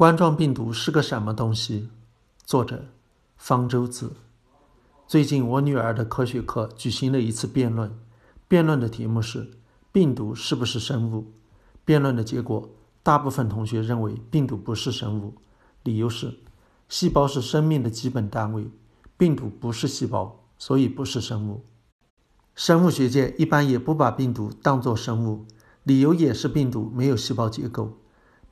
冠状病毒是个什么东西？作者：方舟子。最近我女儿的科学课举行了一次辩论，辩论的题目是“病毒是不是生物”。辩论的结果，大部分同学认为病毒不是生物，理由是：细胞是生命的基本单位，病毒不是细胞，所以不是生物。生物学界一般也不把病毒当作生物。理由也是病毒没有细胞结构，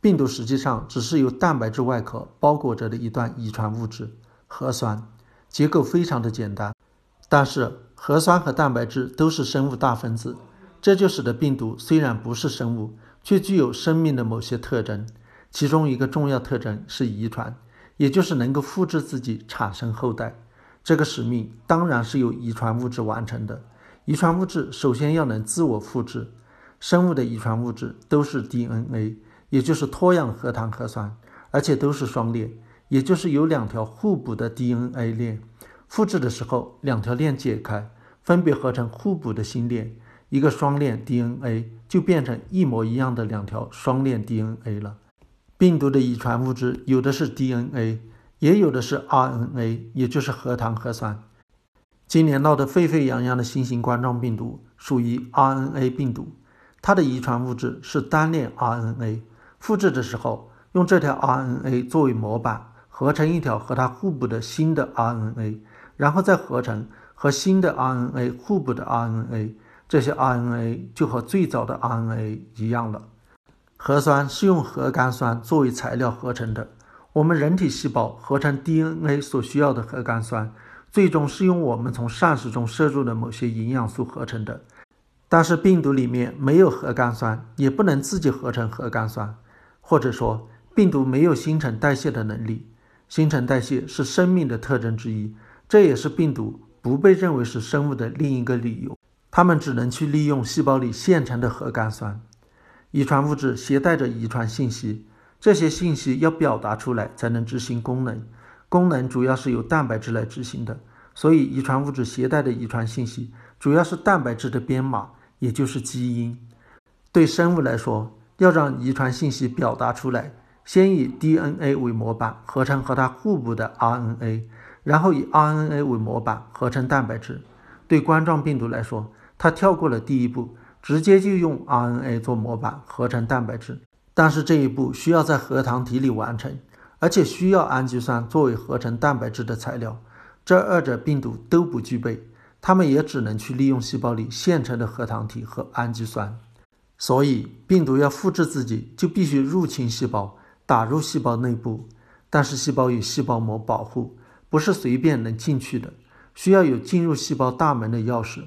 病毒实际上只是由蛋白质外壳包裹着的一段遗传物质核酸，结构非常的简单。但是核酸和蛋白质都是生物大分子，这就使得病毒虽然不是生物，却具有生命的某些特征。其中一个重要特征是遗传，也就是能够复制自己，产生后代。这个使命当然是由遗传物质完成的。遗传物质首先要能自我复制。生物的遗传物质都是 DNA，也就是脱氧核糖核酸，而且都是双链，也就是有两条互补的 DNA 链。复制的时候，两条链解开，分别合成互补的新链，一个双链 DNA 就变成一模一样的两条双链 DNA 了。病毒的遗传物质有的是 DNA，也有的是 RNA，也就是核糖核酸。今年闹得沸沸扬扬的新型冠状病毒属于 RNA 病毒。它的遗传物质是单链 RNA，复制的时候用这条 RNA 作为模板，合成一条和它互补的新的 RNA，然后再合成和新的 RNA 互补的 RNA，这些 RNA 就和最早的 RNA 一样了。核酸是用核苷酸作为材料合成的，我们人体细胞合成 DNA 所需要的核苷酸，最终是用我们从膳食中摄入的某些营养素合成的。但是病毒里面没有核苷酸，也不能自己合成核苷酸，或者说病毒没有新陈代谢的能力。新陈代谢是生命的特征之一，这也是病毒不被认为是生物的另一个理由。它们只能去利用细胞里现成的核苷酸。遗传物质携带着遗传信息，这些信息要表达出来才能执行功能。功能主要是由蛋白质来执行的，所以遗传物质携带的遗传信息主要是蛋白质的编码。也就是基因，对生物来说，要让遗传信息表达出来，先以 DNA 为模板合成和它互补的 RNA，然后以 RNA 为模板合成蛋白质。对冠状病毒来说，它跳过了第一步，直接就用 RNA 做模板合成蛋白质。但是这一步需要在核糖体里完成，而且需要氨基酸作为合成蛋白质的材料，这二者病毒都不具备。它们也只能去利用细胞里现成的核糖体和氨基酸，所以病毒要复制自己，就必须入侵细胞，打入细胞内部。但是细胞有细胞膜保护，不是随便能进去的，需要有进入细胞大门的钥匙。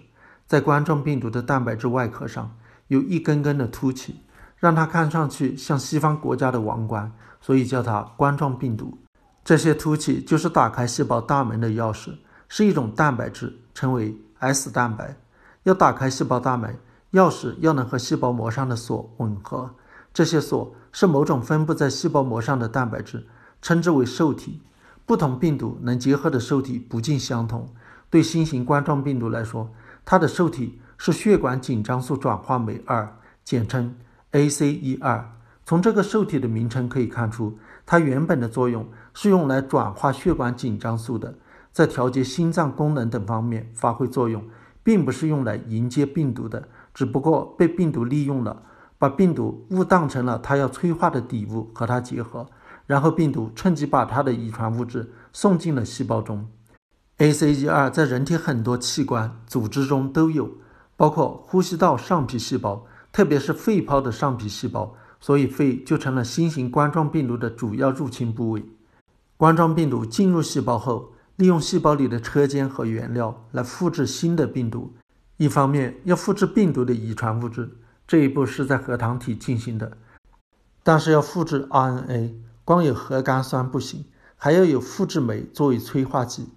在冠状病毒的蛋白质外壳上有一根根的凸起，让它看上去像西方国家的王冠，所以叫它冠状病毒。这些凸起就是打开细胞大门的钥匙。是一种蛋白质，称为 S 蛋白。要打开细胞大门，钥匙要能和细胞膜上的锁吻合。这些锁是某种分布在细胞膜上的蛋白质，称之为受体。不同病毒能结合的受体不尽相同。对新型冠状病毒来说，它的受体是血管紧张素转化酶二，简称 ACE2。从这个受体的名称可以看出，它原本的作用是用来转化血管紧张素的。在调节心脏功能等方面发挥作用，并不是用来迎接病毒的，只不过被病毒利用了，把病毒误当成了它要催化的底物和它结合，然后病毒趁机把它的遗传物质送进了细胞中。ACE2 在人体很多器官组织中都有，包括呼吸道上皮细胞，特别是肺泡的上皮细胞，所以肺就成了新型冠状病毒的主要入侵部位。冠状病毒进入细胞后。利用细胞里的车间和原料来复制新的病毒。一方面要复制病毒的遗传物质，这一步是在核糖体进行的；但是要复制 RNA，光有核苷酸不行，还要有复制酶作为催化剂。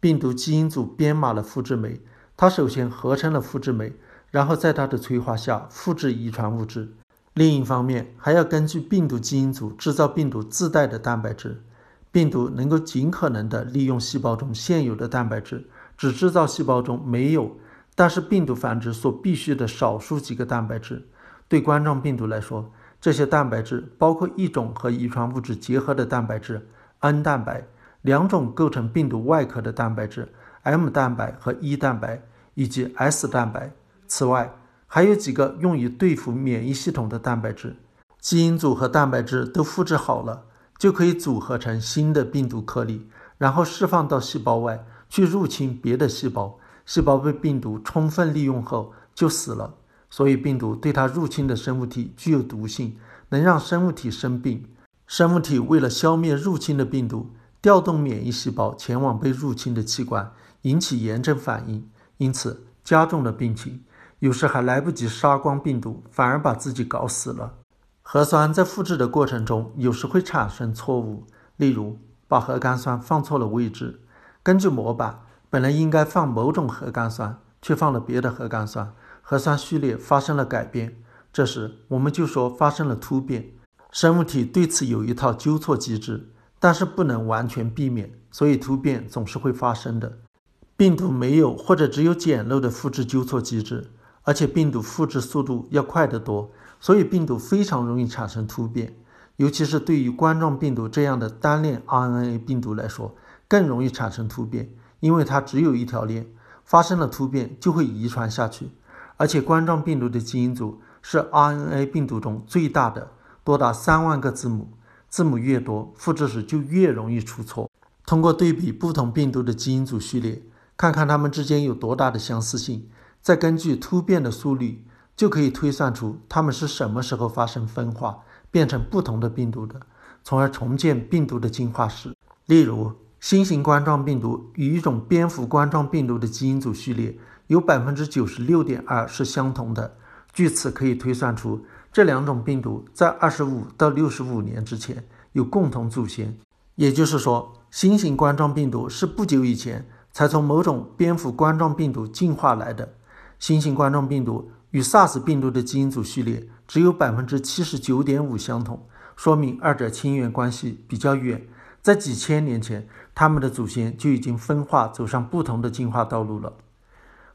病毒基因组编码了复制酶，它首先合成了复制酶，然后在它的催化下复制遗传物质。另一方面，还要根据病毒基因组制造病毒自带的蛋白质。病毒能够尽可能的利用细胞中现有的蛋白质，只制造细胞中没有，但是病毒繁殖所必需的少数几个蛋白质。对冠状病毒来说，这些蛋白质包括一种和遗传物质结合的蛋白质 N 蛋白，两种构成病毒外壳的蛋白质 M 蛋白和 E 蛋白，以及 S 蛋白。此外，还有几个用于对付免疫系统的蛋白质。基因组和蛋白质都复制好了，就可以组合成新的病毒颗粒，然后释放到细胞外去入侵别的细胞。细胞被病毒充分利用后就死了。所以，病毒对它入侵的生物体具有毒性，能让生物体生病。生物体为了消灭入侵的病毒，调动免疫细胞前往被入侵的器官，引起炎症反应，因此加重了病情。有时还来不及杀光病毒，反而把自己搞死了。核酸在复制的过程中，有时会产生错误，例如把核苷酸放错了位置。根据模板，本来应该放某种核苷酸，却放了别的核苷酸。核酸序列发生了改变，这时我们就说发生了突变。生物体对此有一套纠错机制，但是不能完全避免，所以突变总是会发生的。病毒没有或者只有简陋的复制纠错机制，而且病毒复制速度要快得多，所以病毒非常容易产生突变。尤其是对于冠状病毒这样的单链 RNA 病毒来说，更容易产生突变，因为它只有一条链，发生了突变就会遗传下去。而且冠状病毒的基因组是 RNA 病毒中最大的，多达三万个字母，字母越多，复制时就越容易出错。通过对比不同病毒的基因组序列，看看它们之间有多大的相似性，再根据突变的速率，就可以推算出它们是什么时候发生分化，变成不同的病毒的，从而重建病毒的进化史。例如，新型冠状病毒与一种蝙蝠冠状病毒的基因组序列。有百分之九十六点二是相同的，据此可以推算出这两种病毒在二十五到六十五年之前有共同祖先。也就是说，新型冠状病毒是不久以前才从某种蝙蝠冠状病毒进化来的。新型冠状病毒与 SARS 病毒的基因组序列只有百分之七十九点五相同，说明二者亲缘关系比较远。在几千年前，他们的祖先就已经分化，走上不同的进化道路了。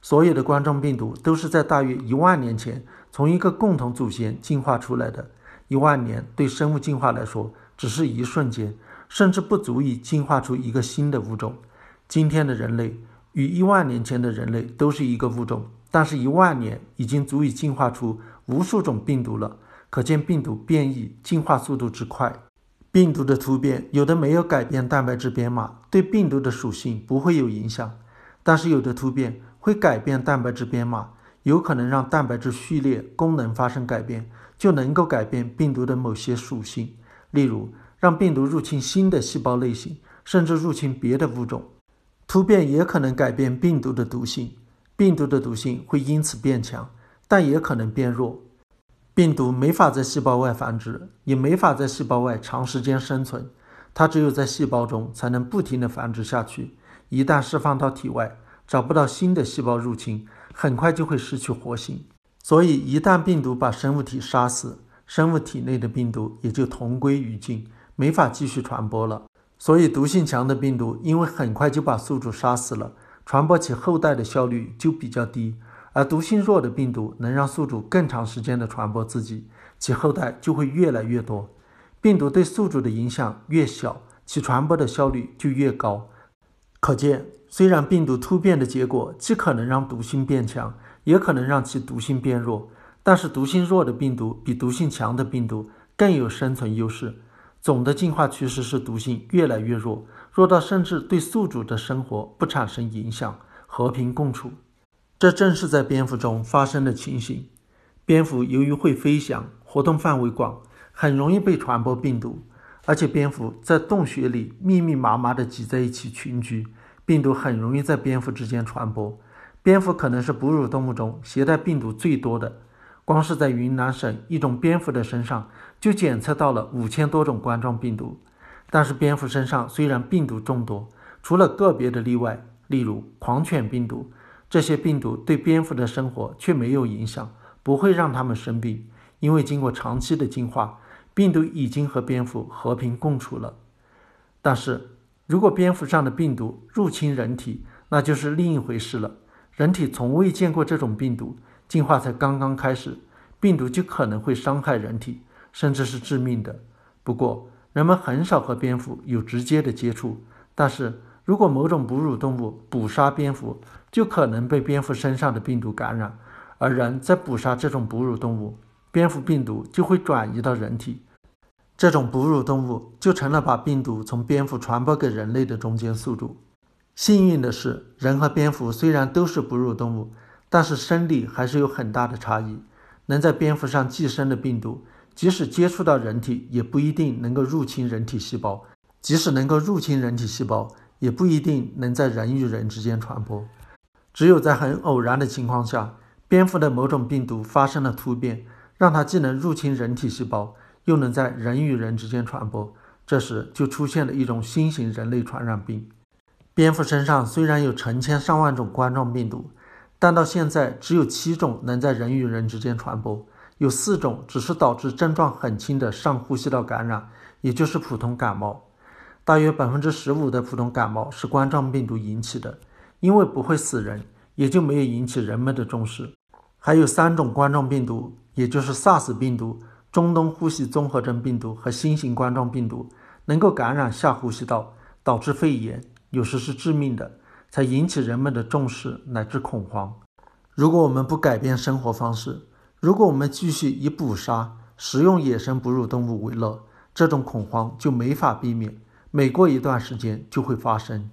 所有的冠状病毒都是在大约一万年前从一个共同祖先进化出来的。一万年对生物进化来说只是一瞬间，甚至不足以进化出一个新的物种。今天的人类与一万年前的人类都是一个物种，但是一万年已经足以进化出无数种病毒了。可见病毒变异进化速度之快。病毒的突变有的没有改变蛋白质编码，对病毒的属性不会有影响，但是有的突变。会改变蛋白质编码，有可能让蛋白质序列功能发生改变，就能够改变病毒的某些属性，例如让病毒入侵新的细胞类型，甚至入侵别的物种。突变也可能改变病毒的毒性，病毒的毒性会因此变强，但也可能变弱。病毒没法在细胞外繁殖，也没法在细胞外长时间生存，它只有在细胞中才能不停地繁殖下去。一旦释放到体外，找不到新的细胞入侵，很快就会失去活性。所以，一旦病毒把生物体杀死，生物体内的病毒也就同归于尽，没法继续传播了。所以，毒性强的病毒因为很快就把宿主杀死了，传播起后代的效率就比较低；而毒性弱的病毒能让宿主更长时间的传播自己，其后代就会越来越多。病毒对宿主的影响越小，其传播的效率就越高。可见。虽然病毒突变的结果既可能让毒性变强，也可能让其毒性变弱，但是毒性弱的病毒比毒性强的病毒更有生存优势。总的进化趋势是毒性越来越弱，弱到甚至对宿主的生活不产生影响，和平共处。这正是在蝙蝠中发生的情形。蝙蝠由于会飞翔，活动范围广，很容易被传播病毒，而且蝙蝠在洞穴里密密麻麻地挤在一起群居。病毒很容易在蝙蝠之间传播，蝙蝠可能是哺乳动物中携带病毒最多的。光是在云南省一种蝙蝠的身上就检测到了五千多种冠状病毒。但是蝙蝠身上虽然病毒众多，除了个别的例外，例如狂犬病毒，这些病毒对蝙蝠的生活却没有影响，不会让它们生病，因为经过长期的进化，病毒已经和蝙蝠和平共处了。但是。如果蝙蝠上的病毒入侵人体，那就是另一回事了。人体从未见过这种病毒，进化才刚刚开始，病毒就可能会伤害人体，甚至是致命的。不过，人们很少和蝙蝠有直接的接触，但是如果某种哺乳动物捕杀蝙蝠，就可能被蝙蝠身上的病毒感染，而人在捕杀这种哺乳动物，蝙蝠病毒就会转移到人体，这种哺乳动物就成了把病毒从蝙蝠传播给人类的中间宿主。幸运的是，人和蝙蝠虽然都是哺乳动物，但是生理还是有很大的差异。能在蝙蝠上寄生的病毒，即使接触到人体，也不一定能够入侵人体细胞；即使能够入侵人体细胞，也不一定能在人与人之间传播。只有在很偶然的情况下，蝙蝠的某种病毒发生了突变，让它既能入侵人体细胞，又能在人与人之间传播。这时就出现了一种新型人类传染病。蝙蝠身上虽然有成千上万种冠状病毒。但到现在，只有七种能在人与人之间传播，有四种只是导致症状很轻的上呼吸道感染，也就是普通感冒。大约百分之十五的普通感冒是冠状病毒引起的，因为不会死人，也就没有引起人们的重视。还有三种冠状病毒，也就是 SARS 病毒、中东呼吸综合征病毒和新型冠状病毒，能够感染下呼吸道，导致肺炎，有时是致命的。才引起人们的重视乃至恐慌。如果我们不改变生活方式，如果我们继续以捕杀、食用野生哺乳动物为乐，这种恐慌就没法避免，每过一段时间就会发生。